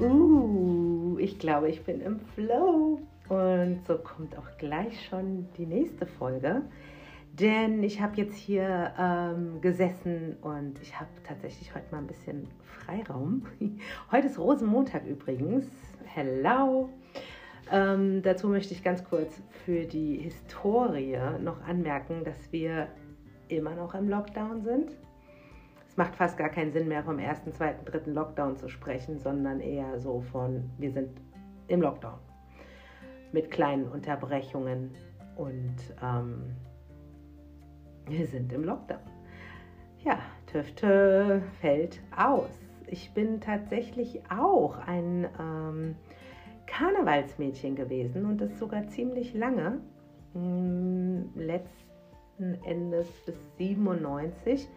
Uh, ich glaube, ich bin im Flow. Und so kommt auch gleich schon die nächste Folge. Denn ich habe jetzt hier ähm, gesessen und ich habe tatsächlich heute mal ein bisschen Freiraum. heute ist Rosenmontag übrigens. Hello! Ähm, dazu möchte ich ganz kurz für die Historie noch anmerken, dass wir immer noch im Lockdown sind. Macht fast gar keinen Sinn mehr vom ersten, zweiten, dritten Lockdown zu sprechen, sondern eher so von, wir sind im Lockdown mit kleinen Unterbrechungen und ähm, wir sind im Lockdown. Ja, Tüfte fällt aus. Ich bin tatsächlich auch ein ähm, Karnevalsmädchen gewesen und das sogar ziemlich lange. Hm, letzten Endes bis 97.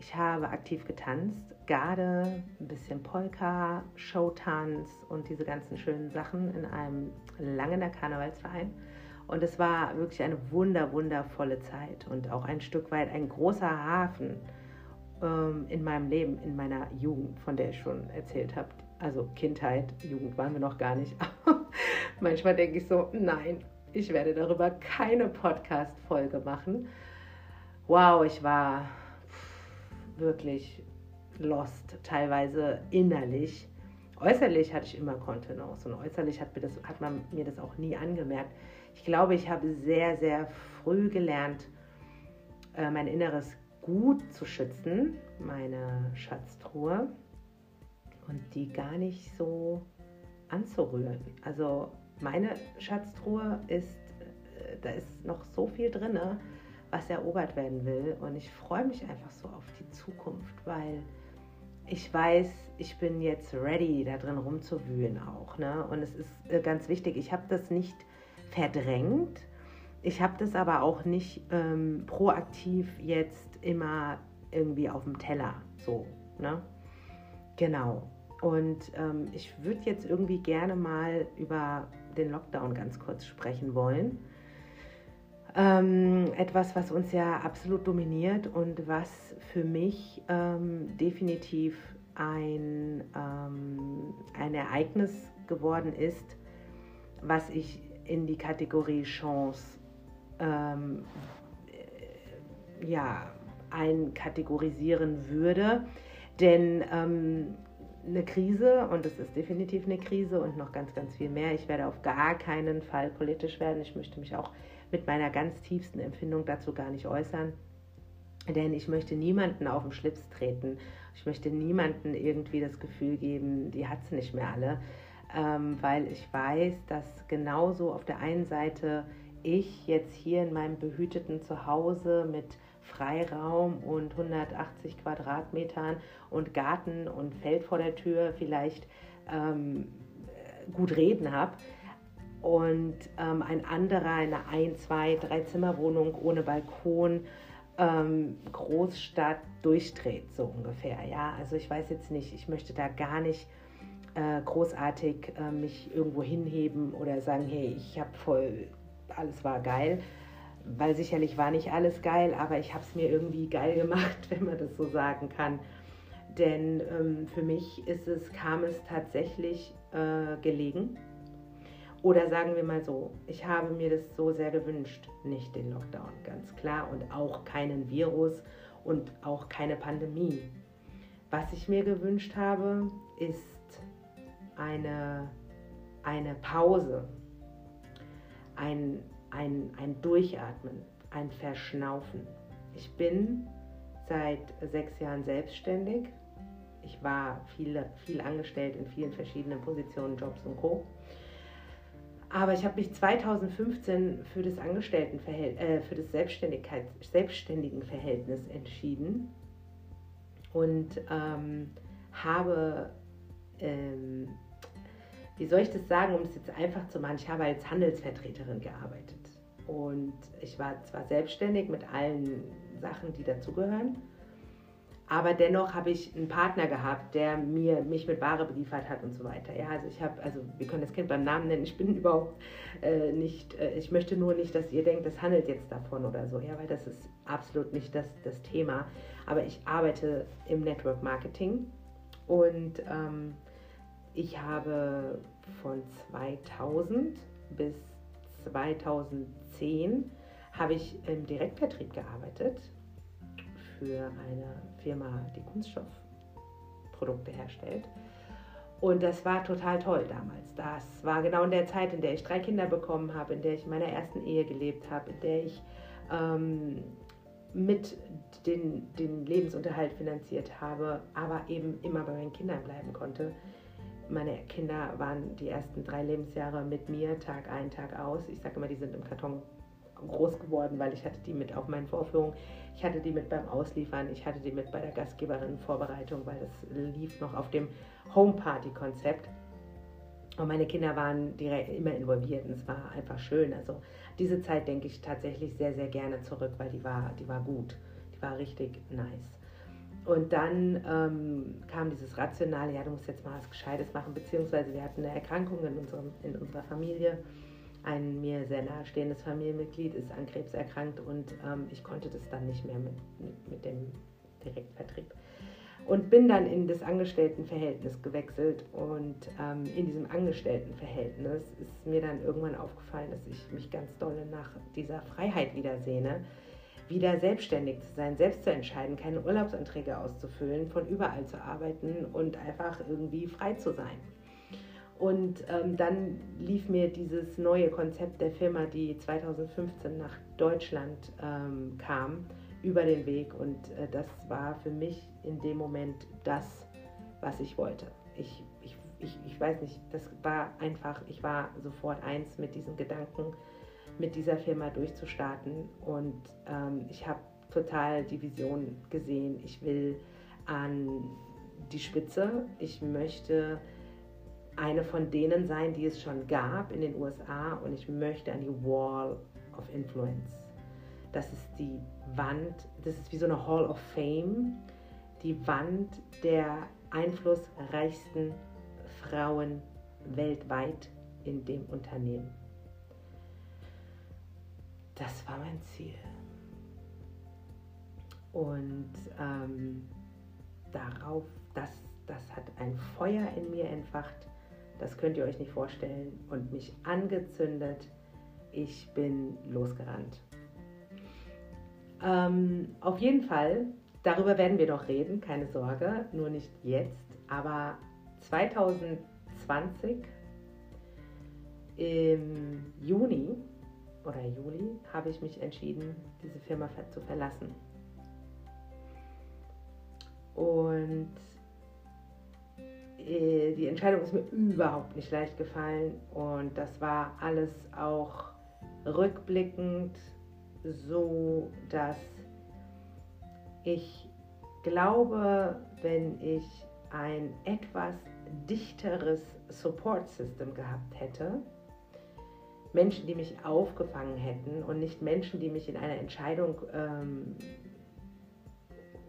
Ich habe aktiv getanzt, Garde, ein bisschen Polka, Showtanz und diese ganzen schönen Sachen in einem Langener Karnevalsverein. Und es war wirklich eine wunder, wundervolle Zeit und auch ein Stück weit ein großer Hafen ähm, in meinem Leben, in meiner Jugend, von der ich schon erzählt habe. Also Kindheit, Jugend waren wir noch gar nicht. Manchmal denke ich so, nein, ich werde darüber keine Podcast-Folge machen. Wow, ich war wirklich lost, teilweise innerlich. Äußerlich hatte ich immer Kontenance und äußerlich hat, mir das, hat man mir das auch nie angemerkt. Ich glaube, ich habe sehr, sehr früh gelernt, äh, mein Inneres gut zu schützen, meine Schatztruhe, und die gar nicht so anzurühren. Also meine Schatztruhe ist, äh, da ist noch so viel drin, was erobert werden will. Und ich freue mich einfach so auf die Zukunft, weil ich weiß, ich bin jetzt ready, da drin rumzuwühlen auch. Ne? Und es ist äh, ganz wichtig, ich habe das nicht verdrängt. Ich habe das aber auch nicht ähm, proaktiv jetzt immer irgendwie auf dem Teller. So, ne? Genau. Und ähm, ich würde jetzt irgendwie gerne mal über den Lockdown ganz kurz sprechen wollen. Ähm, etwas, was uns ja absolut dominiert und was für mich ähm, definitiv ein, ähm, ein Ereignis geworden ist, was ich in die Kategorie Chance ähm, äh, ja, einkategorisieren würde. Denn ähm, eine Krise und es ist definitiv eine Krise und noch ganz, ganz viel mehr. Ich werde auf gar keinen Fall politisch werden. Ich möchte mich auch mit meiner ganz tiefsten Empfindung dazu gar nicht äußern. Denn ich möchte niemanden auf den Schlips treten. Ich möchte niemanden irgendwie das Gefühl geben, die hat es nicht mehr alle. Ähm, weil ich weiß, dass genauso auf der einen Seite ich jetzt hier in meinem behüteten Zuhause mit Freiraum und 180 Quadratmetern und Garten und Feld vor der Tür vielleicht ähm, gut reden habe und ähm, ein anderer eine ein, zwei, drei Zimmerwohnung ohne Balkon ähm, Großstadt durchdreht, so ungefähr. Ja, also ich weiß jetzt nicht, ich möchte da gar nicht äh, großartig äh, mich irgendwo hinheben oder sagen, hey, ich habe voll, alles war geil, weil sicherlich war nicht alles geil, aber ich habe es mir irgendwie geil gemacht, wenn man das so sagen kann. Denn ähm, für mich ist es, kam es tatsächlich äh, gelegen oder sagen wir mal so, ich habe mir das so sehr gewünscht, nicht den Lockdown, ganz klar, und auch keinen Virus und auch keine Pandemie. Was ich mir gewünscht habe, ist eine, eine Pause, ein, ein, ein Durchatmen, ein Verschnaufen. Ich bin seit sechs Jahren selbstständig. Ich war viel, viel angestellt in vielen verschiedenen Positionen, Jobs und Co. Aber ich habe mich 2015 für das Angestelltenverhältnis, äh, für das Selbstständigkeits Selbstständigenverhältnis entschieden und ähm, habe, ähm, wie soll ich das sagen, um es jetzt einfach zu machen, ich habe als Handelsvertreterin gearbeitet. Und ich war zwar selbstständig mit allen Sachen, die dazugehören, aber dennoch habe ich einen Partner gehabt, der mir, mich mit Ware beliefert hat und so weiter. Ja, also ich habe, also wir können das Kind beim Namen nennen, ich bin überhaupt äh, nicht, äh, ich möchte nur nicht, dass ihr denkt, das handelt jetzt davon oder so, ja, weil das ist absolut nicht das, das Thema. Aber ich arbeite im Network Marketing und ähm, ich habe von 2000 bis 2010 habe ich im Direktvertrieb gearbeitet für eine Firma, die Kunststoffprodukte herstellt. Und das war total toll damals. Das war genau in der Zeit, in der ich drei Kinder bekommen habe, in der ich in meiner ersten Ehe gelebt habe, in der ich ähm, mit den, den Lebensunterhalt finanziert habe, aber eben immer bei meinen Kindern bleiben konnte. Meine Kinder waren die ersten drei Lebensjahre mit mir, Tag ein, Tag aus. Ich sage immer, die sind im Karton groß geworden, weil ich hatte die mit auf meinen Vorführungen, ich hatte die mit beim Ausliefern, ich hatte die mit bei der Gastgeberin-Vorbereitung, weil das lief noch auf dem Home-Party-Konzept. Und meine Kinder waren direkt immer involviert und es war einfach schön. Also diese Zeit denke ich tatsächlich sehr, sehr gerne zurück, weil die war, die war gut. Die war richtig nice. Und dann ähm, kam dieses Rationale, ja, du musst jetzt mal was Gescheites machen, beziehungsweise wir hatten eine Erkrankung in, unserem, in unserer Familie ein mir sehr nahestehendes Familienmitglied ist an Krebs erkrankt und ähm, ich konnte das dann nicht mehr mit, mit, mit, dem Direktvertrieb. Und bin dann in das Angestelltenverhältnis gewechselt und ähm, in diesem Angestelltenverhältnis ist mir dann irgendwann aufgefallen, dass ich mich ganz doll nach dieser Freiheit wiedersehne, wieder selbstständig zu sein, selbst zu entscheiden, keine Urlaubsanträge auszufüllen, von überall zu arbeiten und einfach irgendwie frei zu sein. Und ähm, dann lief mir dieses neue Konzept der Firma, die 2015 nach Deutschland ähm, kam, über den Weg. Und äh, das war für mich in dem Moment das, was ich wollte. Ich, ich, ich, ich weiß nicht, das war einfach, ich war sofort eins mit diesen Gedanken, mit dieser Firma durchzustarten. Und ähm, ich habe total die Vision gesehen. Ich will an die Spitze. Ich möchte eine von denen sein, die es schon gab in den USA und ich möchte an die Wall of Influence. Das ist die Wand, das ist wie so eine Hall of Fame, die Wand der einflussreichsten Frauen weltweit in dem Unternehmen. Das war mein Ziel. Und ähm, darauf, das, das hat ein Feuer in mir entfacht, das könnt ihr euch nicht vorstellen. Und mich angezündet. Ich bin losgerannt. Ähm, auf jeden Fall, darüber werden wir noch reden, keine Sorge, nur nicht jetzt. Aber 2020 im Juni oder Juli habe ich mich entschieden, diese Firma zu verlassen. Und äh, die Entscheidung ist mir überhaupt nicht leicht gefallen und das war alles auch rückblickend so, dass ich glaube, wenn ich ein etwas dichteres Support System gehabt hätte, Menschen, die mich aufgefangen hätten und nicht Menschen, die mich in einer Entscheidung ähm,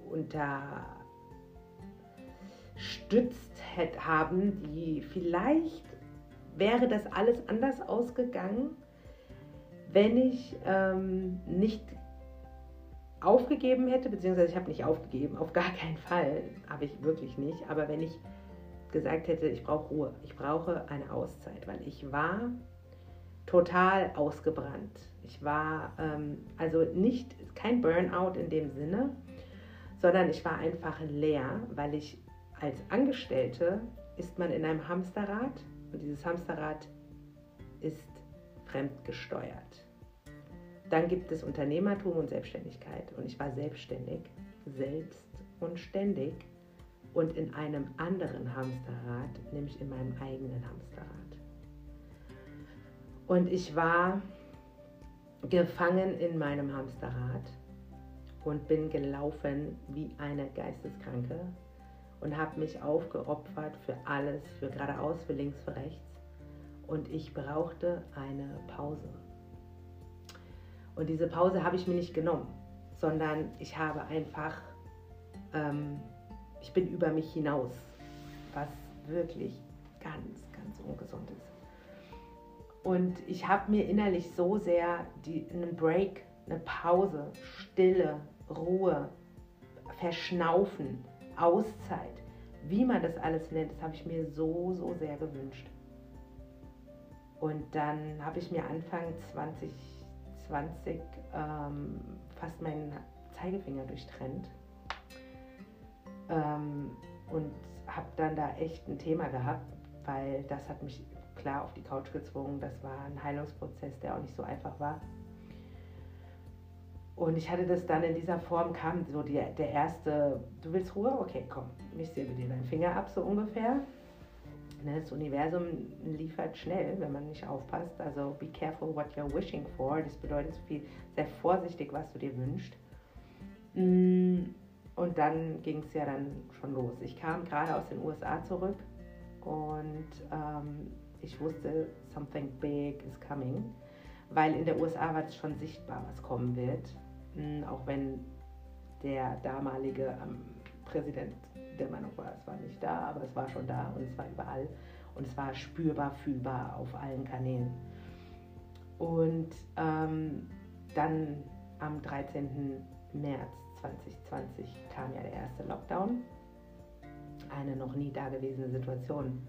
unter unterstützt haben, die vielleicht wäre das alles anders ausgegangen, wenn ich ähm, nicht aufgegeben hätte, beziehungsweise ich habe nicht aufgegeben, auf gar keinen Fall, habe ich wirklich nicht, aber wenn ich gesagt hätte, ich brauche Ruhe, ich brauche eine Auszeit, weil ich war total ausgebrannt. Ich war ähm, also nicht kein Burnout in dem Sinne, sondern ich war einfach leer, weil ich als Angestellte ist man in einem Hamsterrad und dieses Hamsterrad ist fremdgesteuert. Dann gibt es Unternehmertum und Selbstständigkeit und ich war selbstständig, selbst und ständig und in einem anderen Hamsterrad, nämlich in meinem eigenen Hamsterrad. Und ich war gefangen in meinem Hamsterrad und bin gelaufen wie eine Geisteskranke und habe mich aufgeopfert für alles, für geradeaus, für links, für rechts. Und ich brauchte eine Pause. Und diese Pause habe ich mir nicht genommen, sondern ich habe einfach, ähm, ich bin über mich hinaus, was wirklich ganz, ganz ungesund ist. Und ich habe mir innerlich so sehr die, einen Break, eine Pause, Stille, Ruhe, Verschnaufen, Auszeit, wie man das alles nennt, das habe ich mir so, so sehr gewünscht. Und dann habe ich mir Anfang 2020 ähm, fast meinen Zeigefinger durchtrennt. Ähm, und habe dann da echt ein Thema gehabt, weil das hat mich klar auf die Couch gezwungen. Das war ein Heilungsprozess, der auch nicht so einfach war. Und ich hatte das dann in dieser Form, kam so die, der erste, du willst Ruhe? Okay, komm, ich säge dir deinen Finger ab, so ungefähr. Ne, das Universum liefert schnell, wenn man nicht aufpasst. Also be careful what you're wishing for. Das bedeutet so viel, sehr vorsichtig, was du dir wünschst. Mm, und dann ging es ja dann schon los. Ich kam gerade aus den USA zurück und ähm, ich wusste, something big is coming, weil in der USA war es schon sichtbar, was kommen wird. Mm, auch wenn der damalige ähm, Präsident der Meinung war, es war nicht da, aber es war schon da und es war überall und es war spürbar, fühlbar auf allen Kanälen. Und ähm, dann am 13. März 2020 kam ja der erste Lockdown. Eine noch nie dagewesene Situation.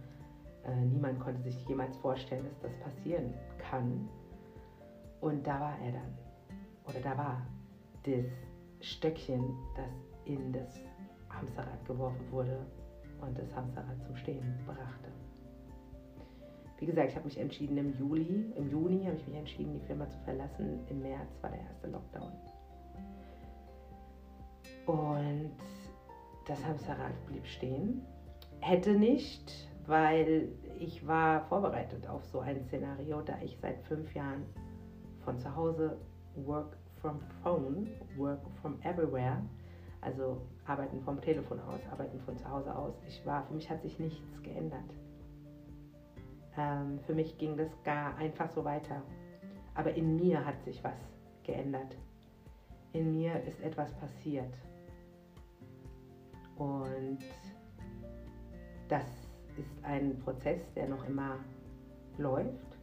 Äh, niemand konnte sich jemals vorstellen, dass das passieren kann. Und da war er dann. Oder da war das Stöckchen, das in das Hamsterrad geworfen wurde und das Hamsterrad zum Stehen brachte. Wie gesagt, ich habe mich entschieden im Juli, im Juni habe ich mich entschieden, die Firma zu verlassen. Im März war der erste Lockdown. Und das Hamsterrad blieb stehen. Hätte nicht, weil ich war vorbereitet auf so ein Szenario, da ich seit fünf Jahren von zu Hause work from phone, work from everywhere also arbeiten vom Telefon aus, arbeiten von zu Hause aus. Ich war, für mich hat sich nichts geändert. Ähm, für mich ging das gar einfach so weiter. Aber in mir hat sich was geändert. In mir ist etwas passiert. Und das ist ein Prozess, der noch immer läuft.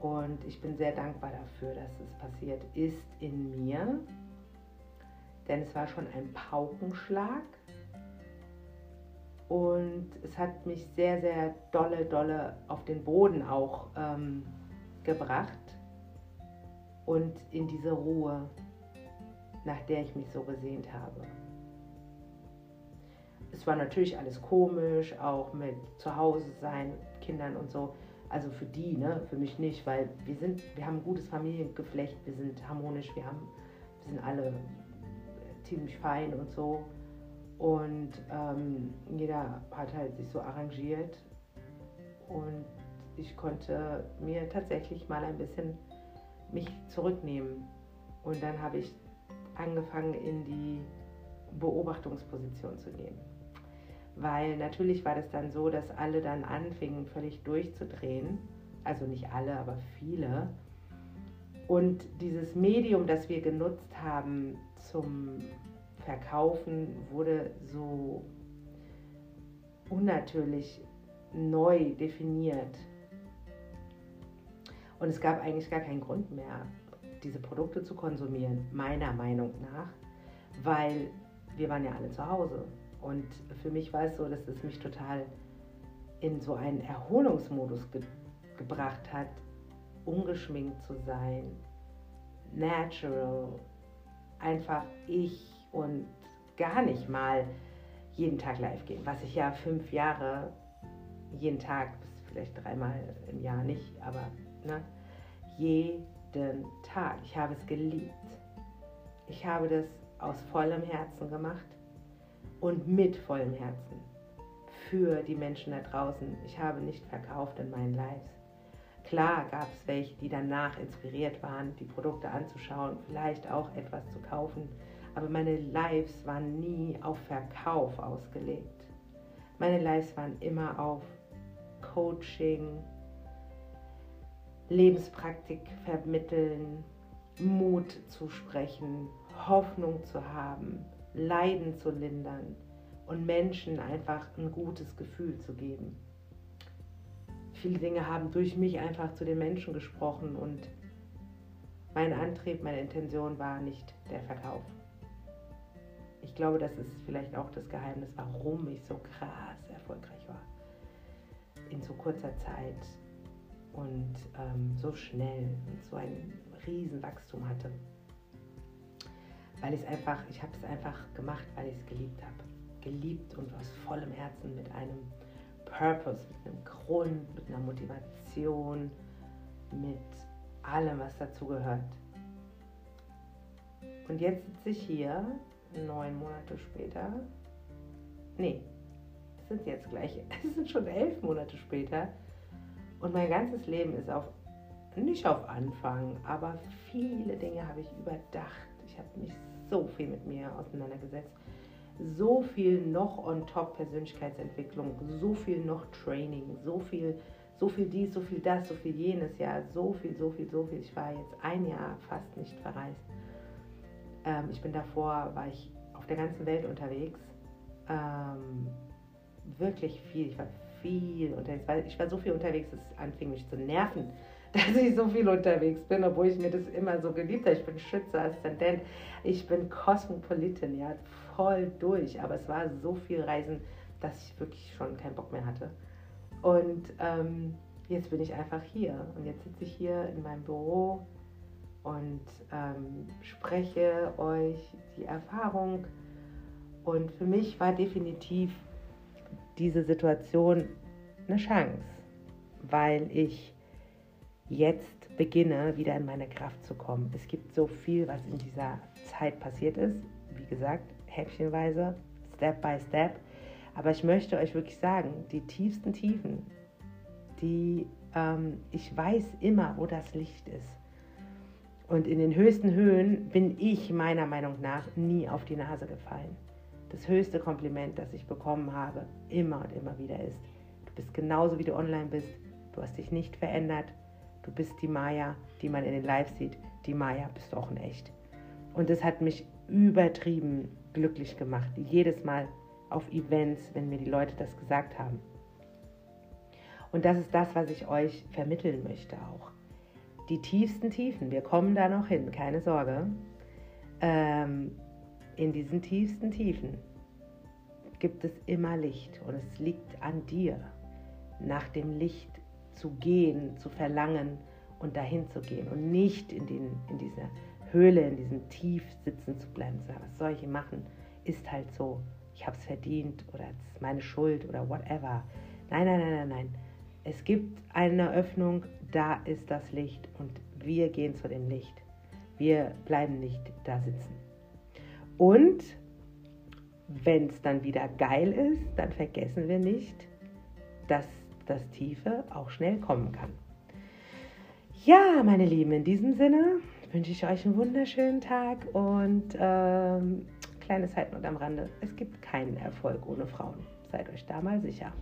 Und ich bin sehr dankbar dafür, dass es passiert ist in mir denn es war schon ein Paukenschlag und es hat mich sehr, sehr dolle, dolle auf den Boden auch ähm, gebracht und in diese Ruhe, nach der ich mich so gesehnt habe. Es war natürlich alles komisch, auch mit Zuhause sein, Kindern und so. Also für die, ne? für mich nicht, weil wir sind, wir haben ein gutes Familiengeflecht, wir sind harmonisch, wir haben, wir sind alle ziemlich fein und so. Und ähm, jeder hat halt sich so arrangiert. Und ich konnte mir tatsächlich mal ein bisschen mich zurücknehmen. Und dann habe ich angefangen, in die Beobachtungsposition zu gehen. Weil natürlich war das dann so, dass alle dann anfingen, völlig durchzudrehen. Also nicht alle, aber viele. Und dieses Medium, das wir genutzt haben zum Verkaufen, wurde so unnatürlich neu definiert. Und es gab eigentlich gar keinen Grund mehr, diese Produkte zu konsumieren, meiner Meinung nach, weil wir waren ja alle zu Hause. Und für mich war es so, dass es mich total in so einen Erholungsmodus ge gebracht hat, ungeschminkt zu sein, natural, einfach ich und gar nicht mal jeden Tag live gehen, was ich ja fünf Jahre jeden Tag, vielleicht dreimal im Jahr nicht, aber ne, jeden Tag. Ich habe es geliebt. Ich habe das aus vollem Herzen gemacht und mit vollem Herzen für die Menschen da draußen. Ich habe nicht verkauft in meinen Lives. Klar gab es welche, die danach inspiriert waren, die Produkte anzuschauen, vielleicht auch etwas zu kaufen. Aber meine Lives waren nie auf Verkauf ausgelegt. Meine Lives waren immer auf Coaching, Lebenspraktik vermitteln, Mut zu sprechen, Hoffnung zu haben, Leiden zu lindern und Menschen einfach ein gutes Gefühl zu geben viele Dinge haben durch mich einfach zu den Menschen gesprochen und mein Antrieb, meine Intention war nicht der Verkauf. ich glaube, das ist vielleicht auch das Geheimnis, warum ich so krass erfolgreich war. In so kurzer Zeit und ähm, so schnell und so ein Riesenwachstum hatte. Weil ich es einfach, ich habe es einfach gemacht, weil ich es geliebt habe. Geliebt und aus vollem Herzen mit einem Purpose, mit einem Grund, mit einer Motivation, mit allem, was dazu gehört. Und jetzt sitze ich hier, neun Monate später. Nee, es sind jetzt gleich, es sind schon elf Monate später. Und mein ganzes Leben ist auf, nicht auf Anfang, aber viele Dinge habe ich überdacht. Ich habe mich so viel mit mir auseinandergesetzt. So viel noch on top Persönlichkeitsentwicklung, so viel noch Training, so viel so viel dies, so viel das, so viel jenes Jahr, so viel, so viel, so viel. Ich war jetzt ein Jahr fast nicht verreist. Ähm, ich bin davor, war ich auf der ganzen Welt unterwegs. Ähm, wirklich viel. Ich war viel unterwegs. Ich war so viel unterwegs, es anfing mich zu nerven, dass ich so viel unterwegs bin, obwohl ich mir das immer so geliebt habe. Ich bin Schütze, Aszendent, ich bin Kosmopolitin, ja, voll durch. Aber es war so viel Reisen, dass ich wirklich schon keinen Bock mehr hatte. Und ähm, jetzt bin ich einfach hier. Und jetzt sitze ich hier in meinem Büro und ähm, spreche euch die Erfahrung. Und für mich war definitiv diese Situation eine Chance, weil ich jetzt beginne, wieder in meine Kraft zu kommen. Es gibt so viel, was in dieser Zeit passiert ist. Wie gesagt, häppchenweise, Step by Step. Aber ich möchte euch wirklich sagen, die tiefsten Tiefen, die ähm, ich weiß immer, wo das Licht ist. Und in den höchsten Höhen bin ich meiner Meinung nach nie auf die Nase gefallen. Das höchste Kompliment, das ich bekommen habe, immer und immer wieder ist, du bist genauso wie du online bist, du hast dich nicht verändert, du bist die Maya, die man in den Live sieht, die Maya bist du auch in echt. Und das hat mich übertrieben glücklich gemacht, jedes Mal auf Events, wenn mir die Leute das gesagt haben. Und das ist das, was ich euch vermitteln möchte auch. Die tiefsten Tiefen, wir kommen da noch hin, keine Sorge. Ähm, in diesen tiefsten Tiefen gibt es immer Licht und es liegt an dir, nach dem Licht zu gehen, zu verlangen und dahin zu gehen und nicht in, den, in dieser Höhle, in diesem Tief sitzen zu bleiben. So, was soll ich machen? Ist halt so ich habe es verdient oder es ist meine Schuld oder whatever. Nein, nein, nein, nein, nein. Es gibt eine Öffnung, da ist das Licht und wir gehen zu dem Licht. Wir bleiben nicht da sitzen. Und wenn es dann wieder geil ist, dann vergessen wir nicht, dass das Tiefe auch schnell kommen kann. Ja, meine Lieben, in diesem Sinne wünsche ich euch einen wunderschönen Tag und ähm, Kleine Zeitnot am Rande. Es gibt keinen Erfolg ohne Frauen. Seid euch da mal sicher.